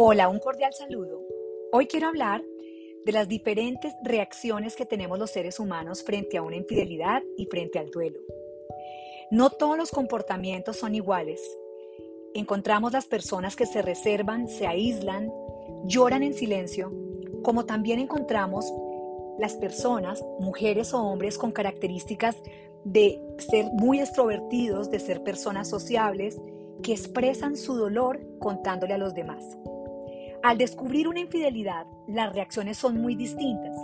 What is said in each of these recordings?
Hola, un cordial saludo. Hoy quiero hablar de las diferentes reacciones que tenemos los seres humanos frente a una infidelidad y frente al duelo. No todos los comportamientos son iguales. Encontramos las personas que se reservan, se aíslan, lloran en silencio, como también encontramos las personas, mujeres o hombres con características de ser muy extrovertidos, de ser personas sociables, que expresan su dolor contándole a los demás. Al descubrir una infidelidad, las reacciones son muy distintas.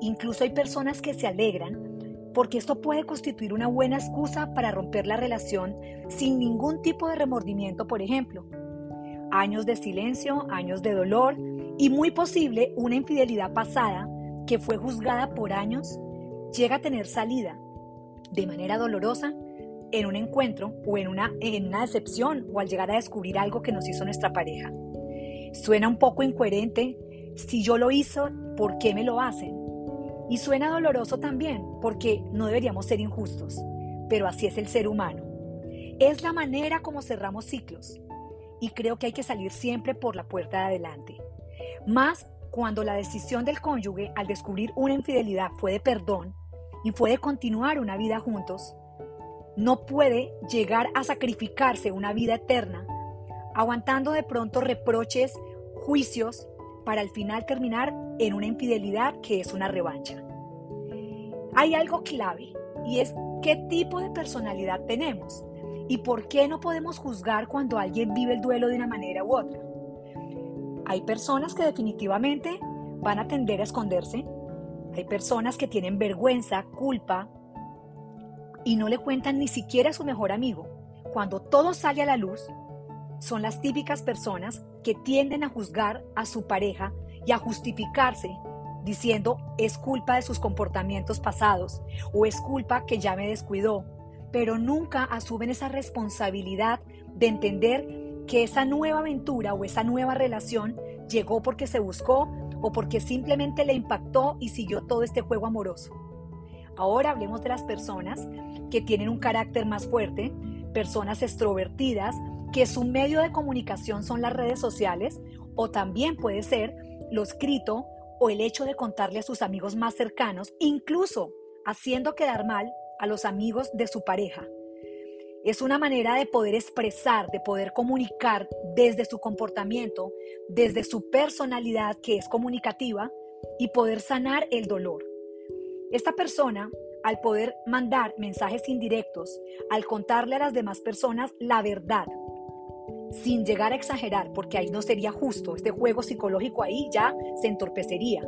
Incluso hay personas que se alegran porque esto puede constituir una buena excusa para romper la relación sin ningún tipo de remordimiento, por ejemplo. Años de silencio, años de dolor y muy posible una infidelidad pasada que fue juzgada por años llega a tener salida de manera dolorosa en un encuentro o en una, en una decepción o al llegar a descubrir algo que nos hizo nuestra pareja. Suena un poco incoherente. Si yo lo hizo, ¿por qué me lo hacen? Y suena doloroso también, porque no deberíamos ser injustos, pero así es el ser humano. Es la manera como cerramos ciclos y creo que hay que salir siempre por la puerta de adelante. Más cuando la decisión del cónyuge al descubrir una infidelidad fue de perdón y fue de continuar una vida juntos, no puede llegar a sacrificarse una vida eterna, aguantando de pronto reproches, juicios, para al final terminar en una infidelidad que es una revancha. Hay algo clave y es qué tipo de personalidad tenemos y por qué no podemos juzgar cuando alguien vive el duelo de una manera u otra. Hay personas que definitivamente van a tender a esconderse. Hay personas que tienen vergüenza, culpa y no le cuentan ni siquiera a su mejor amigo. Cuando todo sale a la luz, son las típicas personas que tienden a juzgar a su pareja y a justificarse diciendo es culpa de sus comportamientos pasados o es culpa que ya me descuidó, pero nunca asumen esa responsabilidad de entender que esa nueva aventura o esa nueva relación llegó porque se buscó o porque simplemente le impactó y siguió todo este juego amoroso. Ahora hablemos de las personas que tienen un carácter más fuerte, personas extrovertidas, que su medio de comunicación son las redes sociales o también puede ser lo escrito o el hecho de contarle a sus amigos más cercanos, incluso haciendo quedar mal a los amigos de su pareja. Es una manera de poder expresar, de poder comunicar desde su comportamiento, desde su personalidad que es comunicativa y poder sanar el dolor. Esta persona, al poder mandar mensajes indirectos, al contarle a las demás personas la verdad, sin llegar a exagerar, porque ahí no sería justo, este juego psicológico ahí ya se entorpecería.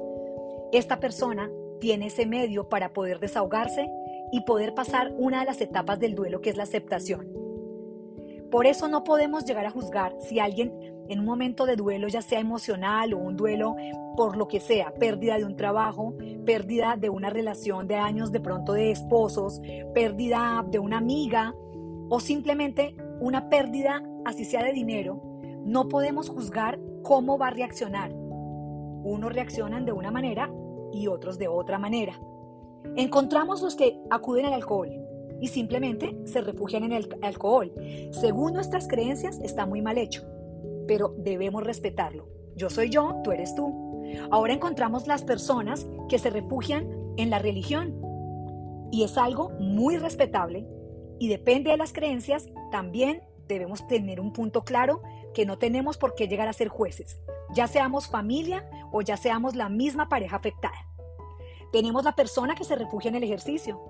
Esta persona tiene ese medio para poder desahogarse y poder pasar una de las etapas del duelo que es la aceptación. Por eso no podemos llegar a juzgar si alguien en un momento de duelo, ya sea emocional o un duelo por lo que sea, pérdida de un trabajo, pérdida de una relación de años de pronto de esposos, pérdida de una amiga o simplemente una pérdida, así sea de dinero, no podemos juzgar cómo va a reaccionar. Unos reaccionan de una manera y otros de otra manera. Encontramos los que acuden al alcohol y simplemente se refugian en el alcohol. Según nuestras creencias está muy mal hecho, pero debemos respetarlo. Yo soy yo, tú eres tú. Ahora encontramos las personas que se refugian en la religión y es algo muy respetable y depende de las creencias, también debemos tener un punto claro que no tenemos por qué llegar a ser jueces, ya seamos familia o ya seamos la misma pareja afectada. Tenemos la persona que se refugia en el ejercicio.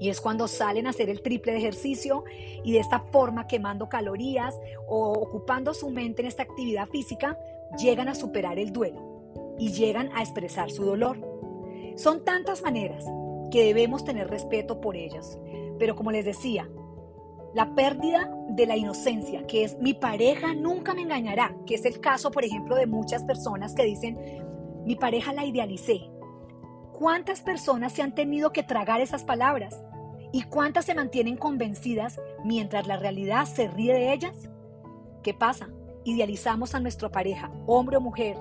Y es cuando salen a hacer el triple de ejercicio y de esta forma quemando calorías o ocupando su mente en esta actividad física, llegan a superar el duelo y llegan a expresar su dolor. Son tantas maneras que debemos tener respeto por ellas. Pero como les decía, la pérdida de la inocencia, que es mi pareja nunca me engañará, que es el caso, por ejemplo, de muchas personas que dicen, mi pareja la idealicé, ¿Cuántas personas se han tenido que tragar esas palabras? ¿Y cuántas se mantienen convencidas mientras la realidad se ríe de ellas? ¿Qué pasa? Idealizamos a nuestra pareja, hombre o mujer,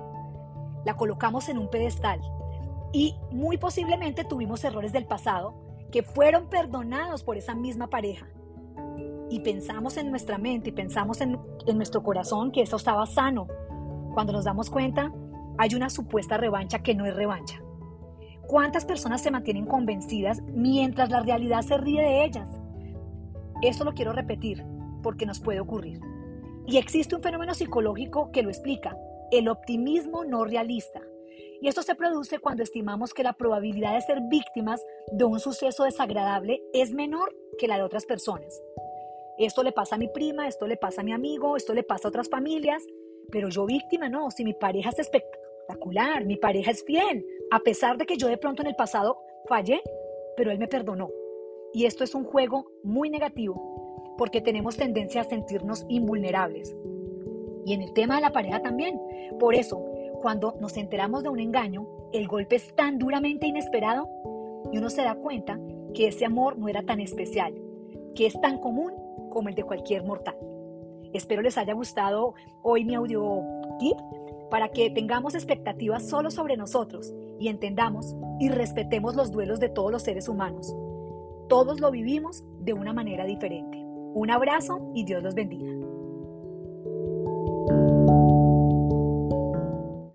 la colocamos en un pedestal y muy posiblemente tuvimos errores del pasado que fueron perdonados por esa misma pareja. Y pensamos en nuestra mente y pensamos en, nuestro corazón que eso estaba sano, Cuando nos damos cuenta, hay una supuesta revancha que no es revancha. ¿Cuántas personas se mantienen convencidas mientras la realidad se ríe de ellas? Esto lo quiero repetir porque nos puede ocurrir. Y existe un fenómeno psicológico que lo explica, el optimismo no realista. Y esto se produce cuando estimamos que la probabilidad de ser víctimas de un suceso desagradable es menor que la de otras personas. Esto le pasa a mi prima, esto le pasa a mi amigo, esto le pasa a otras familias, pero yo víctima no, si mi pareja es espectacular, mi pareja es fiel, a pesar de que yo de pronto en el pasado fallé, pero él me perdonó. Y esto es un juego muy negativo porque tenemos tendencia a sentirnos invulnerables. Y en el tema de la pareja también. Por eso, cuando nos enteramos de un engaño, el golpe es tan duramente inesperado y uno se da cuenta que ese amor no era tan especial, que es tan común como el de cualquier mortal. Espero les haya gustado hoy mi audio tip para que tengamos expectativas solo sobre nosotros y entendamos y respetemos los duelos de todos los seres humanos. Todos lo vivimos de una manera diferente. Un abrazo y Dios los bendiga.